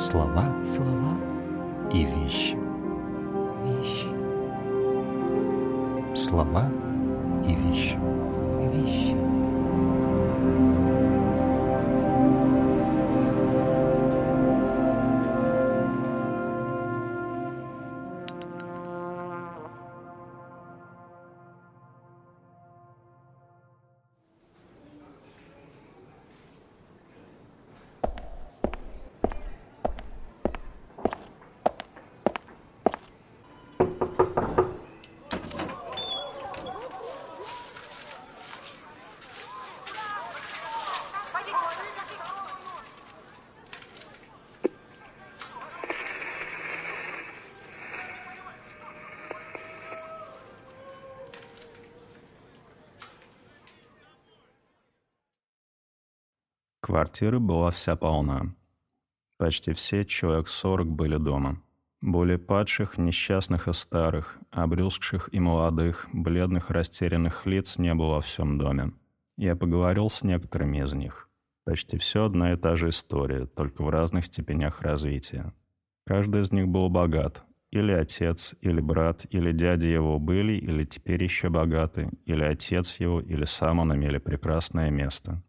Слова слова и вещи. вещи Слова и вещи. вещи Квартира была вся полна. Почти все, человек сорок, были дома. Более падших, несчастных и старых, обрюзгших и молодых, бледных, растерянных лиц не было во всем доме. Я поговорил с некоторыми из них. Почти все одна и та же история, только в разных степенях развития. Каждый из них был богат. Или отец, или брат, или дядя его были, или теперь еще богаты, или отец его, или сам он имели прекрасное место.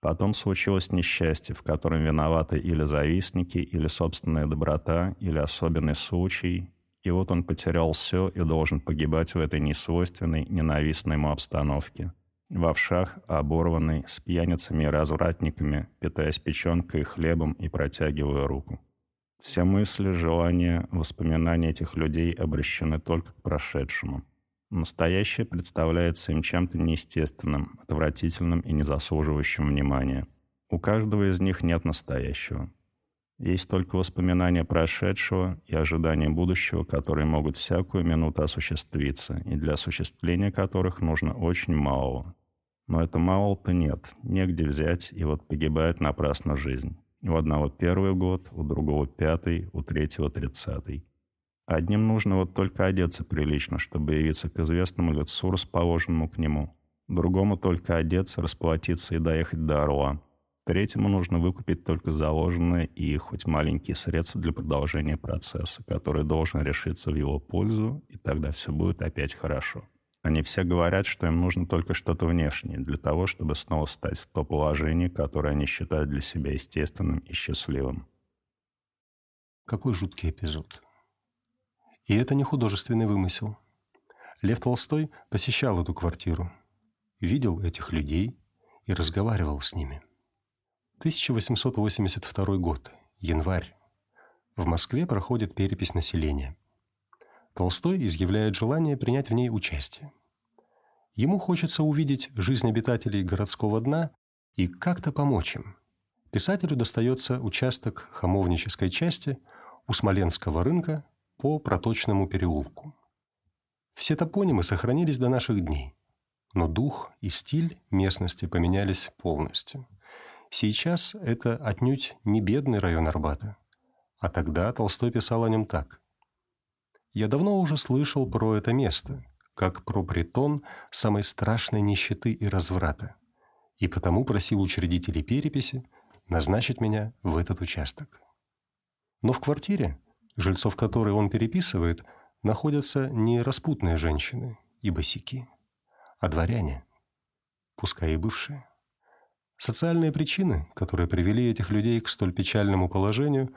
Потом случилось несчастье, в котором виноваты или завистники, или собственная доброта, или особенный случай. И вот он потерял все и должен погибать в этой несвойственной, ненавистной ему обстановке. В овшах, оборванный, с пьяницами и развратниками, питаясь печенкой и хлебом и протягивая руку. Все мысли, желания, воспоминания этих людей обращены только к прошедшему. Настоящее представляется им чем-то неестественным, отвратительным и не заслуживающим внимания. У каждого из них нет настоящего. Есть только воспоминания прошедшего и ожидания будущего, которые могут всякую минуту осуществиться, и для осуществления которых нужно очень мало. Но это мало-то нет, негде взять, и вот погибает напрасно жизнь. У одного первый год, у другого пятый, у третьего тридцатый. Одним нужно вот только одеться прилично, чтобы явиться к известному лицу, расположенному к нему. Другому только одеться, расплатиться и доехать до Орла. Третьему нужно выкупить только заложенные и хоть маленькие средства для продолжения процесса, который должен решиться в его пользу, и тогда все будет опять хорошо. Они все говорят, что им нужно только что-то внешнее для того, чтобы снова стать в то положение, которое они считают для себя естественным и счастливым. Какой жуткий эпизод. И это не художественный вымысел. Лев Толстой посещал эту квартиру, видел этих людей и разговаривал с ними. 1882 год, январь. В Москве проходит перепись населения. Толстой изъявляет желание принять в ней участие. Ему хочется увидеть жизнь обитателей городского дна и как-то помочь им. Писателю достается участок хамовнической части у Смоленского рынка по проточному переулку. Все топонимы сохранились до наших дней, но дух и стиль местности поменялись полностью. Сейчас это отнюдь не бедный район Арбата, а тогда Толстой писал о нем так. «Я давно уже слышал про это место, как про притон самой страшной нищеты и разврата, и потому просил учредителей переписи назначить меня в этот участок. Но в квартире, жильцов которой он переписывает, находятся не распутные женщины и босики, а дворяне, пускай и бывшие. Социальные причины, которые привели этих людей к столь печальному положению,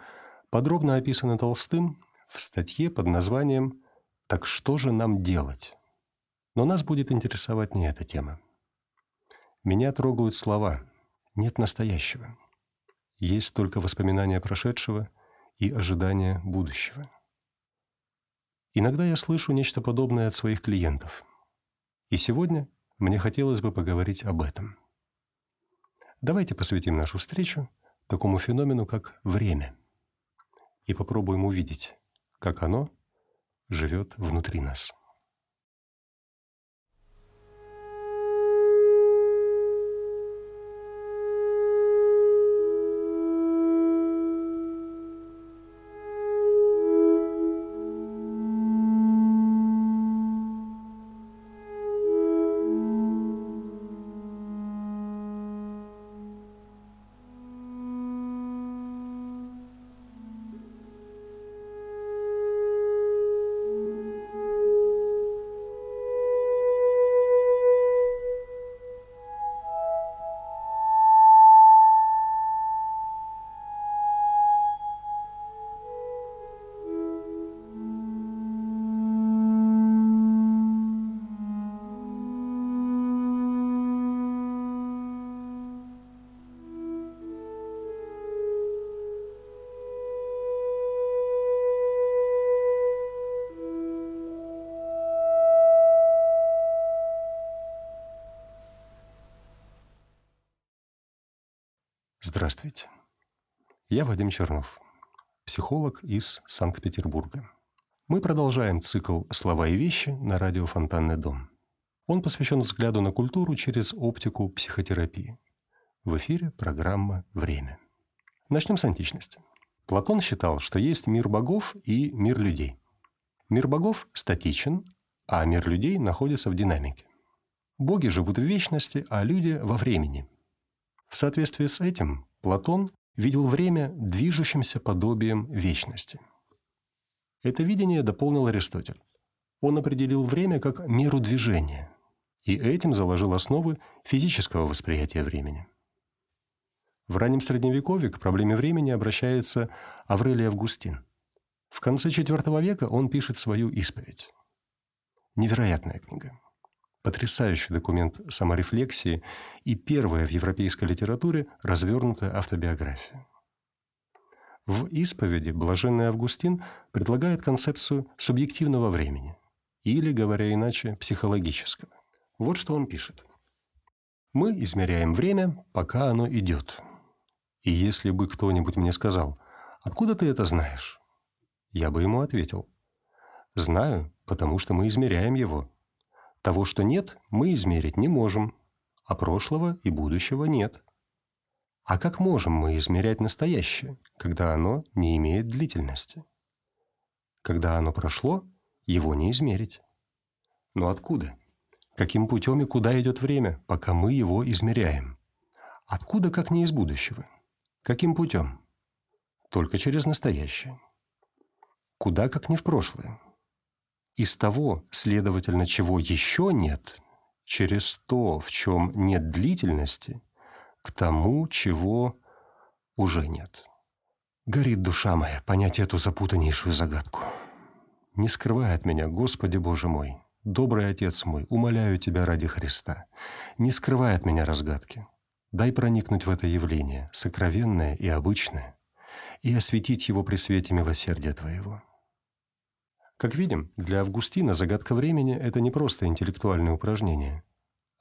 подробно описаны Толстым в статье под названием «Так что же нам делать?». Но нас будет интересовать не эта тема. Меня трогают слова «нет настоящего». Есть только воспоминания прошедшего и ожидания будущего. Иногда я слышу нечто подобное от своих клиентов. И сегодня мне хотелось бы поговорить об этом. Давайте посвятим нашу встречу такому феномену, как время, и попробуем увидеть, как оно живет внутри нас. Здравствуйте. Я Вадим Чернов, психолог из Санкт-Петербурга. Мы продолжаем цикл «Слова и вещи» на радио «Фонтанный дом». Он посвящен взгляду на культуру через оптику психотерапии. В эфире программа «Время». Начнем с античности. Платон считал, что есть мир богов и мир людей. Мир богов статичен, а мир людей находится в динамике. Боги живут в вечности, а люди – во времени. В соответствии с этим Платон видел время движущимся подобием вечности. Это видение дополнил Аристотель. Он определил время как меру движения, и этим заложил основы физического восприятия времени. В раннем Средневековье к проблеме времени обращается Аврелий Августин. В конце IV века он пишет свою исповедь. Невероятная книга. Потрясающий документ саморефлексии и первая в европейской литературе развернутая автобиография. В исповеди блаженный Августин предлагает концепцию субъективного времени, или, говоря иначе, психологического. Вот что он пишет. «Мы измеряем время, пока оно идет. И если бы кто-нибудь мне сказал, «Откуда ты это знаешь?» Я бы ему ответил, «Знаю, потому что мы измеряем его. Того, что нет, мы измерить не можем, а прошлого и будущего нет. А как можем мы измерять настоящее, когда оно не имеет длительности? Когда оно прошло, его не измерить. Но откуда? Каким путем и куда идет время, пока мы его измеряем? Откуда, как не из будущего? Каким путем? Только через настоящее. Куда, как не в прошлое? Из того, следовательно, чего еще нет, через то, в чем нет длительности, к тому, чего уже нет. Горит душа моя понять эту запутаннейшую загадку. Не скрывай от меня, Господи Боже мой, добрый Отец мой, умоляю Тебя ради Христа, не скрывай от меня разгадки. Дай проникнуть в это явление, сокровенное и обычное, и осветить его при свете милосердия Твоего. Как видим, для Августина загадка времени – это не просто интеллектуальное упражнение,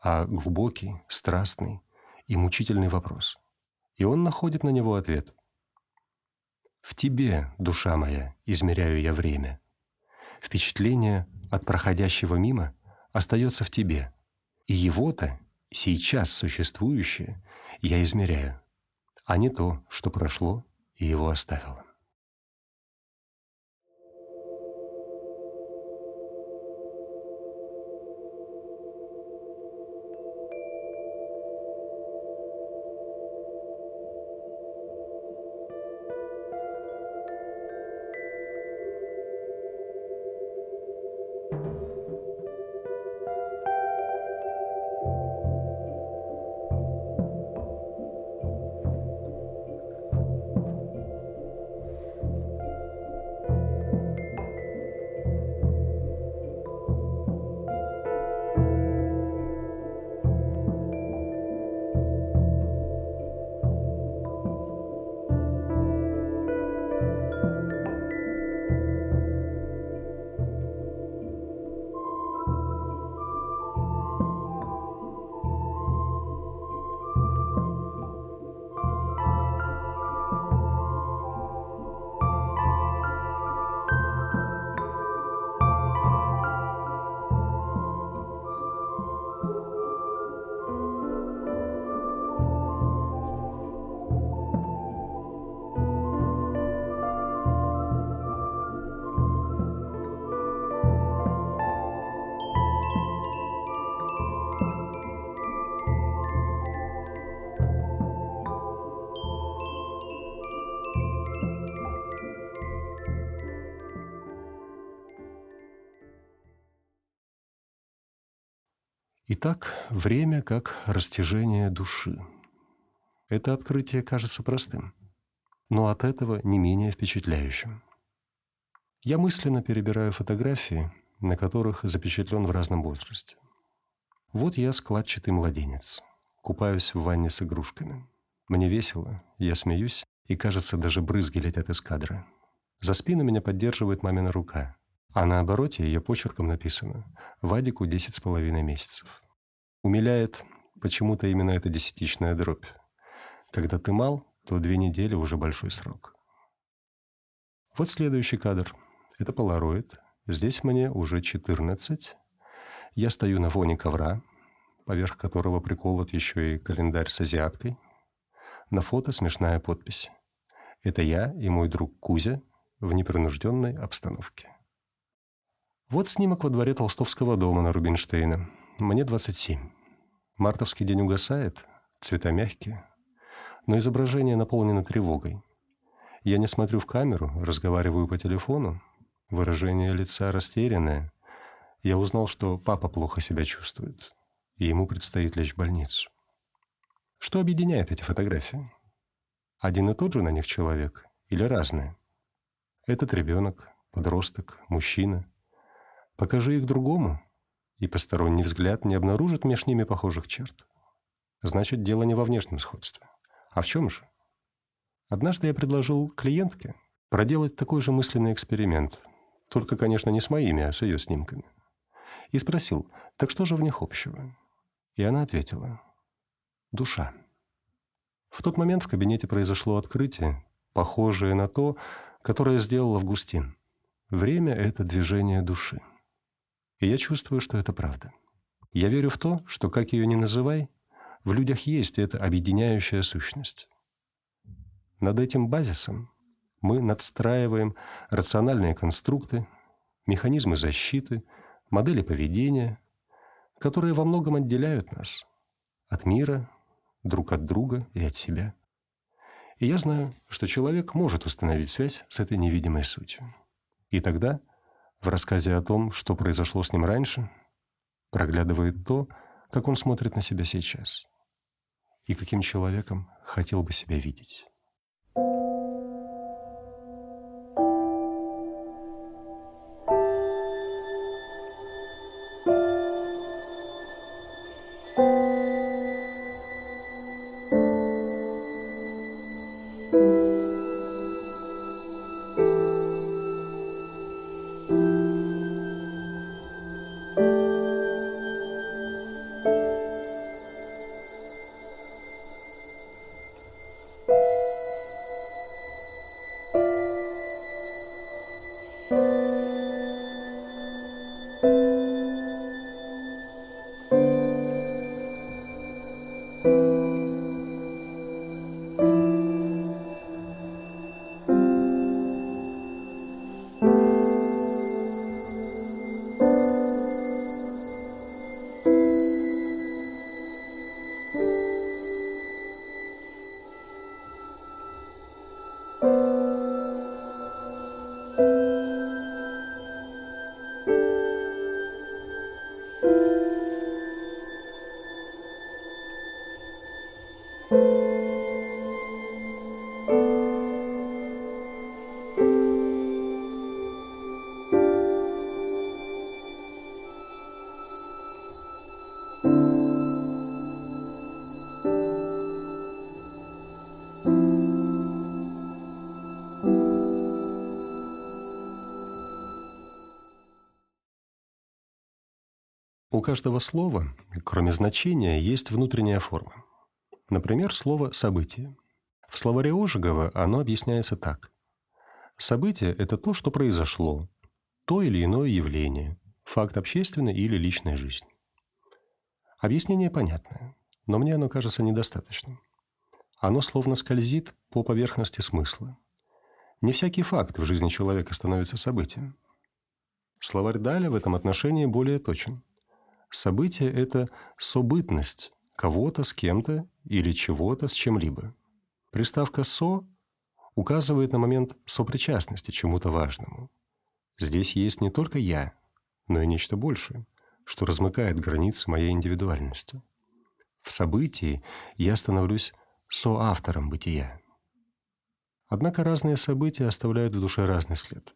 а глубокий, страстный и мучительный вопрос. И он находит на него ответ. «В тебе, душа моя, измеряю я время. Впечатление от проходящего мимо остается в тебе, и его-то, сейчас существующее, я измеряю, а не то, что прошло и его оставило». Итак, время как растяжение души. Это открытие кажется простым, но от этого не менее впечатляющим. Я мысленно перебираю фотографии, на которых запечатлен в разном возрасте. Вот я складчатый младенец, купаюсь в ванне с игрушками. Мне весело, я смеюсь, и, кажется, даже брызги летят из кадра. За спину меня поддерживает мамина рука, а на обороте ее почерком написано «Вадику десять с половиной месяцев». Умиляет почему-то именно эта десятичная дробь. Когда ты мал, то две недели уже большой срок. Вот следующий кадр. Это полароид. Здесь мне уже 14. Я стою на фоне ковра, поверх которого приколот еще и календарь с азиаткой. На фото смешная подпись. Это я и мой друг Кузя в непринужденной обстановке. Вот снимок во дворе Толстовского дома на Рубинштейна. Мне 27. Мартовский день угасает, цвета мягкие, но изображение наполнено тревогой. Я не смотрю в камеру, разговариваю по телефону. Выражение лица растерянное. Я узнал, что папа плохо себя чувствует, и ему предстоит лечь в больницу. Что объединяет эти фотографии? Один и тот же на них человек или разные? Этот ребенок, подросток, мужчина. Покажи их другому, и посторонний взгляд не обнаружит между ними похожих черт. Значит, дело не во внешнем сходстве. А в чем же? Однажды я предложил клиентке проделать такой же мысленный эксперимент, только, конечно, не с моими, а с ее снимками. И спросил, так что же в них общего? И она ответила, душа. В тот момент в кабинете произошло открытие, похожее на то, которое сделал Августин. Время — это движение души. И я чувствую, что это правда. Я верю в то, что, как ее ни называй, в людях есть эта объединяющая сущность. Над этим базисом мы надстраиваем рациональные конструкты, механизмы защиты, модели поведения, которые во многом отделяют нас от мира, друг от друга и от себя. И я знаю, что человек может установить связь с этой невидимой сутью. И тогда в рассказе о том, что произошло с ним раньше, проглядывает то, как он смотрит на себя сейчас и каким человеком хотел бы себя видеть. Каждого слова, кроме значения, есть внутренняя форма. Например, слово «событие». В словаре Ожегова оно объясняется так. Событие – это то, что произошло, то или иное явление, факт общественной или личной жизни. Объяснение понятное, но мне оно кажется недостаточным. Оно словно скользит по поверхности смысла. Не всякий факт в жизни человека становится событием. Словарь Даля в этом отношении более точен – Событие – это событность кого-то с кем-то или чего-то с чем-либо. Приставка «со» указывает на момент сопричастности чему-то важному. Здесь есть не только я, но и нечто большее, что размыкает границы моей индивидуальности. В событии я становлюсь соавтором бытия. Однако разные события оставляют в душе разный след.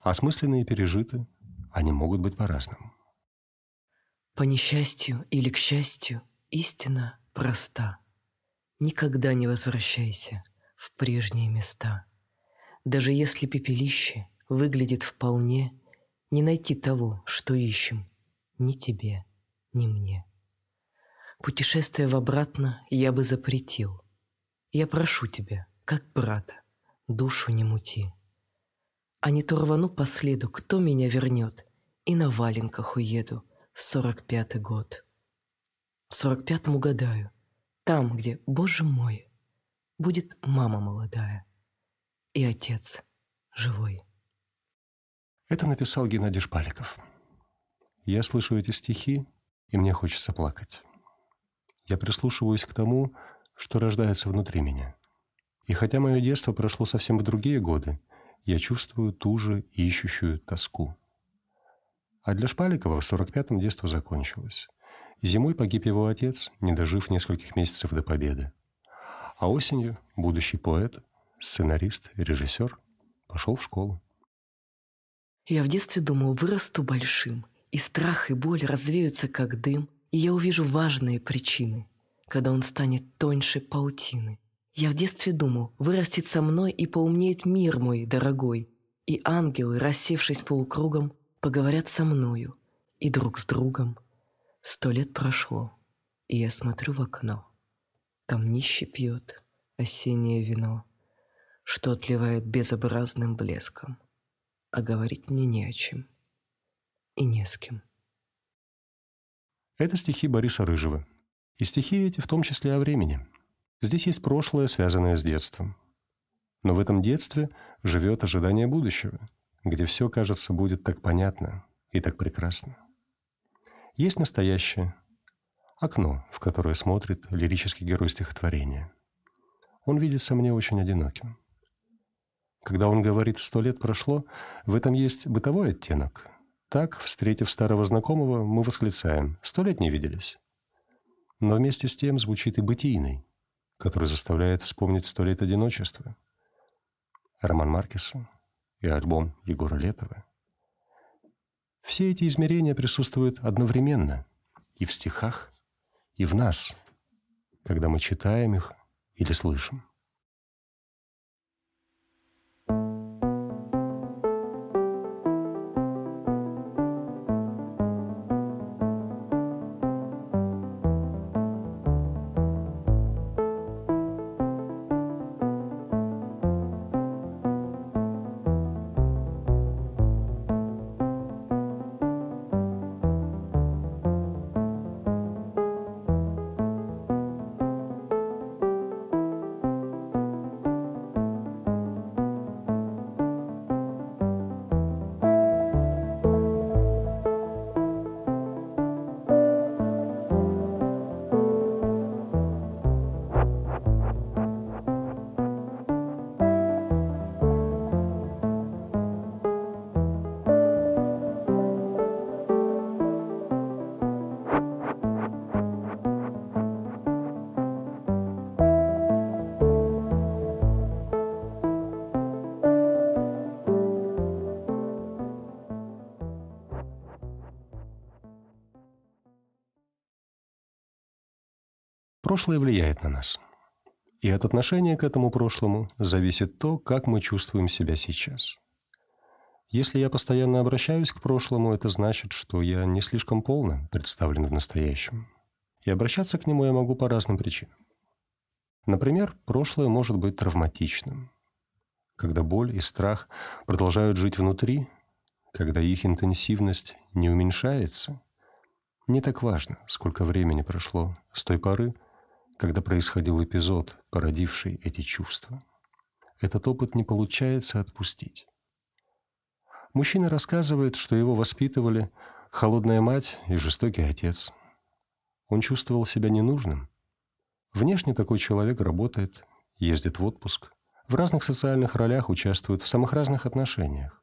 Осмысленные пережиты, они могут быть по-разному. По несчастью или к счастью, истина проста. Никогда не возвращайся в прежние места. Даже если пепелище выглядит вполне, Не найти того, что ищем, ни тебе, ни мне. Путешествие в обратно я бы запретил, Я прошу тебя, как брата, душу не мути. А не то рвану по следу, кто меня вернет, и на валенках уеду сорок пятый год. В сорок пятом угадаю, там, где, боже мой, будет мама молодая и отец живой. Это написал Геннадий Шпаликов. Я слышу эти стихи, и мне хочется плакать. Я прислушиваюсь к тому, что рождается внутри меня. И хотя мое детство прошло совсем в другие годы, я чувствую ту же ищущую тоску. А для Шпаликова в 45-м детство закончилось. Зимой погиб его отец, не дожив нескольких месяцев до победы. А осенью будущий поэт, сценарист, режиссер пошел в школу. Я в детстве думал, вырасту большим, и страх и боль развеются, как дым, и я увижу важные причины, когда он станет тоньше паутины. Я в детстве думал, вырастет со мной и поумнеет мир мой дорогой, и ангелы, рассевшись полукругом, поговорят со мною и друг с другом. Сто лет прошло, и я смотрю в окно. Там нищий пьет осеннее вино, что отливает безобразным блеском а говорить мне не о чем и не с кем. Это стихи Бориса Рыжего. И стихи эти в том числе о времени. Здесь есть прошлое, связанное с детством. Но в этом детстве живет ожидание будущего, где все, кажется, будет так понятно и так прекрасно. Есть настоящее окно, в которое смотрит лирический герой стихотворения. Он видится мне очень одиноким. Когда он говорит «сто лет прошло», в этом есть бытовой оттенок. Так, встретив старого знакомого, мы восклицаем «сто лет не виделись». Но вместе с тем звучит и бытийный, который заставляет вспомнить сто лет одиночества. Роман Маркеса и альбом Егора Летова. Все эти измерения присутствуют одновременно и в стихах, и в нас, когда мы читаем их или слышим. Прошлое влияет на нас. И от отношения к этому прошлому зависит то, как мы чувствуем себя сейчас. Если я постоянно обращаюсь к прошлому, это значит, что я не слишком полно представлен в настоящем. И обращаться к нему я могу по разным причинам. Например, прошлое может быть травматичным. Когда боль и страх продолжают жить внутри, когда их интенсивность не уменьшается, не так важно, сколько времени прошло с той поры, когда происходил эпизод, породивший эти чувства. Этот опыт не получается отпустить. Мужчина рассказывает, что его воспитывали холодная мать и жестокий отец. Он чувствовал себя ненужным. Внешне такой человек работает, ездит в отпуск, в разных социальных ролях участвует в самых разных отношениях.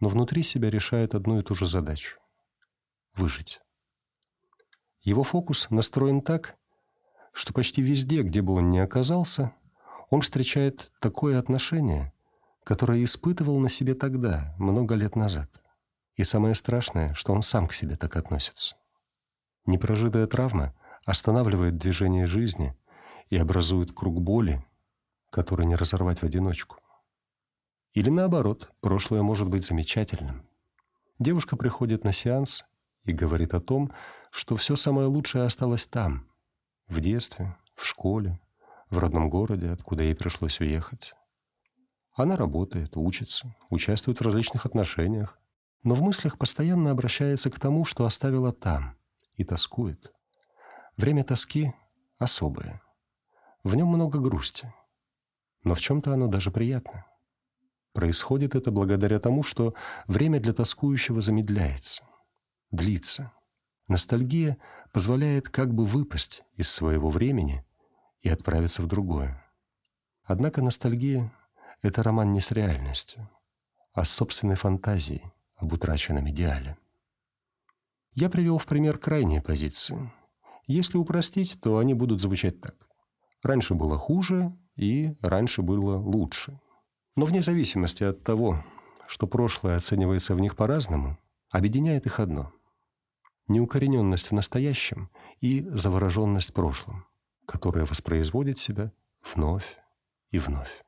Но внутри себя решает одну и ту же задачу – выжить. Его фокус настроен так, что почти везде, где бы он ни оказался, он встречает такое отношение, которое испытывал на себе тогда, много лет назад. И самое страшное, что он сам к себе так относится. Непрожитая травма останавливает движение жизни и образует круг боли, который не разорвать в одиночку. Или наоборот, прошлое может быть замечательным. Девушка приходит на сеанс и говорит о том, что все самое лучшее осталось там, в детстве, в школе, в родном городе, откуда ей пришлось уехать. Она работает, учится, участвует в различных отношениях, но в мыслях постоянно обращается к тому, что оставила там, и тоскует. Время тоски особое. В нем много грусти. Но в чем-то оно даже приятно. Происходит это благодаря тому, что время для тоскующего замедляется, длится. Ностальгия позволяет как бы выпасть из своего времени и отправиться в другое. Однако ностальгия — это роман не с реальностью, а с собственной фантазией об утраченном идеале. Я привел в пример крайние позиции. Если упростить, то они будут звучать так. Раньше было хуже, и раньше было лучше. Но вне зависимости от того, что прошлое оценивается в них по-разному, объединяет их одно – неукорененность в настоящем и завороженность прошлым, которая воспроизводит себя вновь и вновь.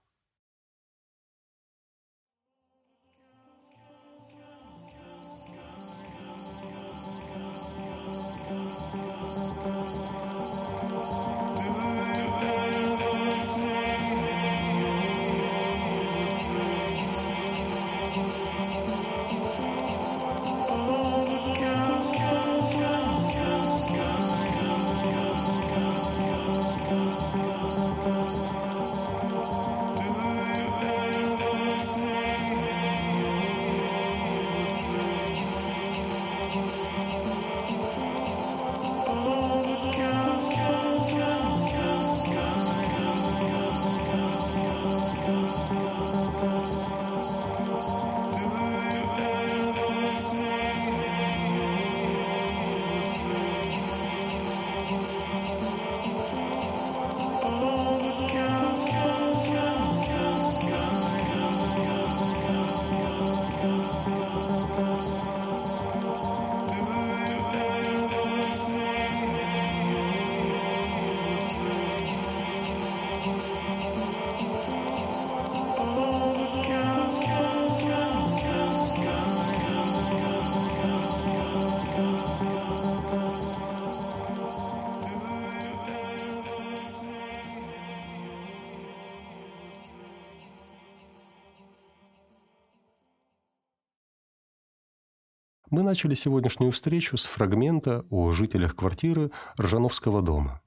Начали сегодняшнюю встречу с фрагмента о жителях квартиры Ржановского дома.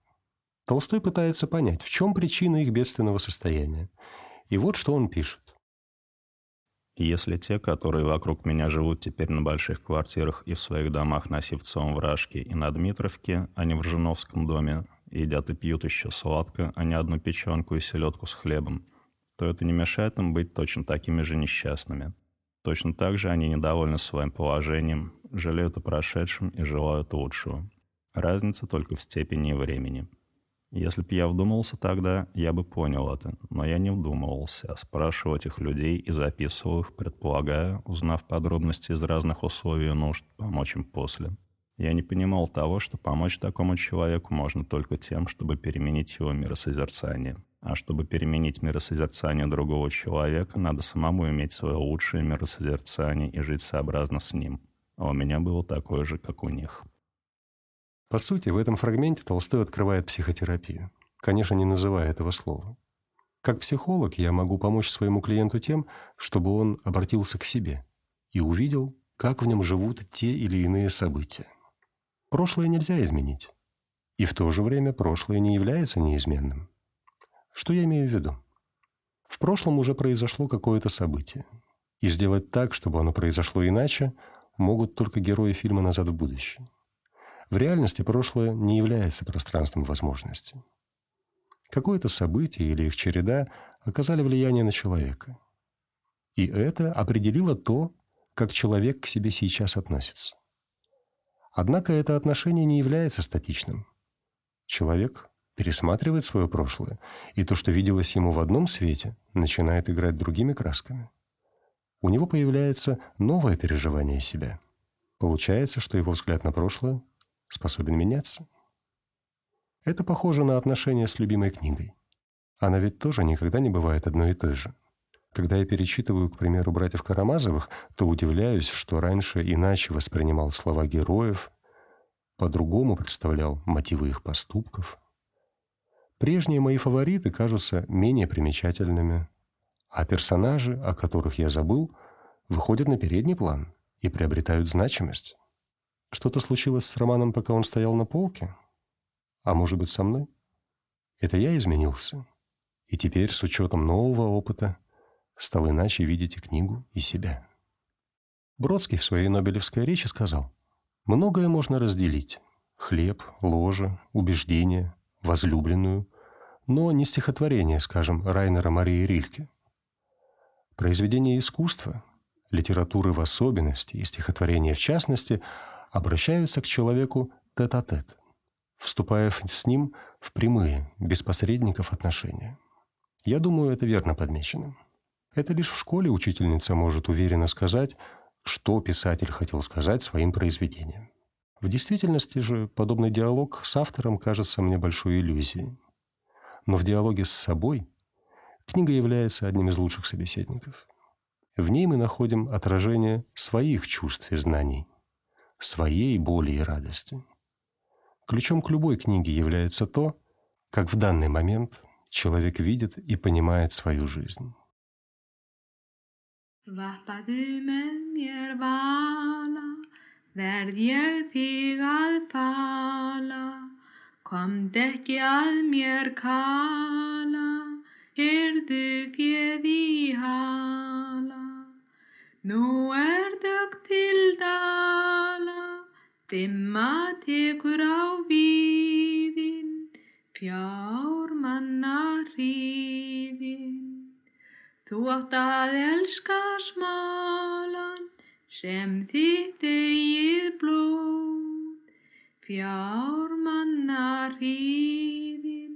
Толстой пытается понять, в чем причина их бедственного состояния. И вот что он пишет. Если те, которые вокруг меня живут теперь на больших квартирах и в своих домах на Сивцовом Вражке и на Дмитровке, а не в Ржановском доме, едят и пьют еще сладко, а не одну печенку и селедку с хлебом, то это не мешает им быть точно такими же несчастными – Точно так же они недовольны своим положением, жалеют о прошедшем и желают лучшего. Разница только в степени и времени. Если б я вдумался тогда, я бы понял это, но я не вдумывался, спрашивал этих людей и записывал их, предполагая, узнав подробности из разных условий и нужд, помочь им после. Я не понимал того, что помочь такому человеку можно только тем, чтобы переменить его миросозерцание. А чтобы переменить миросозерцание другого человека, надо самому иметь свое лучшее миросозерцание и жить сообразно с ним. А у меня было такое же, как у них. По сути, в этом фрагменте Толстой открывает психотерапию. Конечно, не называя этого слова. Как психолог я могу помочь своему клиенту тем, чтобы он обратился к себе и увидел, как в нем живут те или иные события. Прошлое нельзя изменить. И в то же время прошлое не является неизменным. Что я имею в виду? В прошлом уже произошло какое-то событие. И сделать так, чтобы оно произошло иначе, могут только герои фильма «Назад в будущее». В реальности прошлое не является пространством возможностей. Какое-то событие или их череда оказали влияние на человека. И это определило то, как человек к себе сейчас относится. Однако это отношение не является статичным. Человек пересматривает свое прошлое, и то, что виделось ему в одном свете, начинает играть другими красками. У него появляется новое переживание себя. Получается, что его взгляд на прошлое способен меняться. Это похоже на отношения с любимой книгой. Она ведь тоже никогда не бывает одной и той же. Когда я перечитываю, к примеру, «Братьев Карамазовых», то удивляюсь, что раньше иначе воспринимал слова героев, по-другому представлял мотивы их поступков – Прежние мои фавориты кажутся менее примечательными, а персонажи, о которых я забыл, выходят на передний план и приобретают значимость. Что-то случилось с Романом, пока он стоял на полке? А может быть, со мной? Это я изменился? И теперь, с учетом нового опыта, стал иначе видеть и книгу, и себя. Бродский в своей Нобелевской речи сказал, «Многое можно разделить. Хлеб, ложе, убеждения, возлюбленную, но не стихотворение, скажем, Райнера Марии Рильке. Произведения искусства, литературы в особенности и стихотворения в частности обращаются к человеку тет-а-тет, -тет, вступая с ним в прямые, без посредников отношения. Я думаю, это верно подмечено. Это лишь в школе учительница может уверенно сказать, что писатель хотел сказать своим произведением. В действительности же подобный диалог с автором кажется мне большой иллюзией. Но в диалоге с собой книга является одним из лучших собеседников. В ней мы находим отражение своих чувств и знаний, своей боли и радости. Ключом к любой книге является то, как в данный момент человек видит и понимает свою жизнь. Verð ég þig að fala, komt ekki að mér kala, hyrðu fjöð í hala. Nú er dög til dala, dimma tekur á víðin, fjár manna hríðin. Þú átt að elska smalan, þitt eigið blóð fjármanna hríðin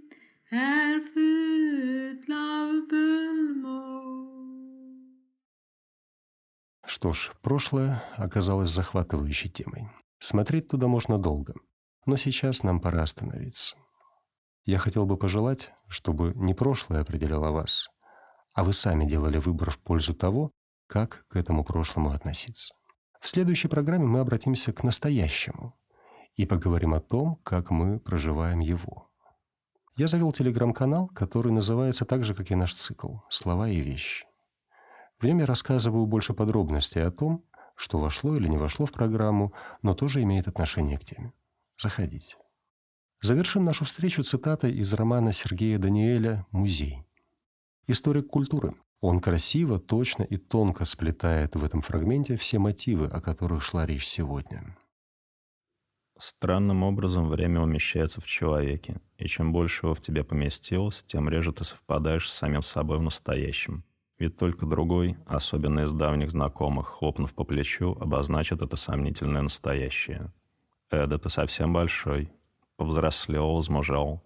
er full af bölmóð. Что ж, прошлое оказалось захватывающей темой. Смотреть туда можно долго, но сейчас нам пора остановиться. Я хотел бы пожелать, чтобы не прошлое определяло вас, а вы сами делали выбор в пользу того, как к этому прошлому относиться. В следующей программе мы обратимся к настоящему и поговорим о том, как мы проживаем его. Я завел телеграм-канал, который называется так же, как и наш цикл «Слова и вещи». В нем я рассказываю больше подробностей о том, что вошло или не вошло в программу, но тоже имеет отношение к теме. Заходите. Завершим нашу встречу цитатой из романа Сергея Даниэля «Музей». Историк культуры, он красиво, точно и тонко сплетает в этом фрагменте все мотивы, о которых шла речь сегодня. Странным образом время умещается в человеке, и чем больше его в тебе поместилось, тем реже ты совпадаешь с самим собой в настоящем. Ведь только другой, особенно из давних знакомых, хлопнув по плечу, обозначит это сомнительное настоящее. Эда, ты совсем большой, повзрослел, возмужал,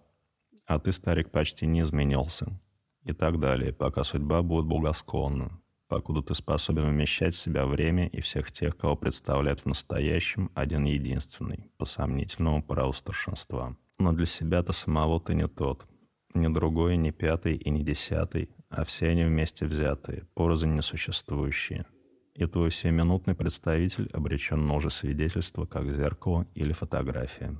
а ты, старик, почти не изменился и так далее, пока судьба будет благосклонна, покуда ты способен вмещать в себя время и всех тех, кого представляет в настоящем один единственный, по сомнительному праву старшинства. Но для себя-то самого ты не тот, не другой, не пятый и не десятый, а все они вместе взятые, порознь несуществующие. И твой семиминутный представитель обречен на уже свидетельство, как зеркало или фотография.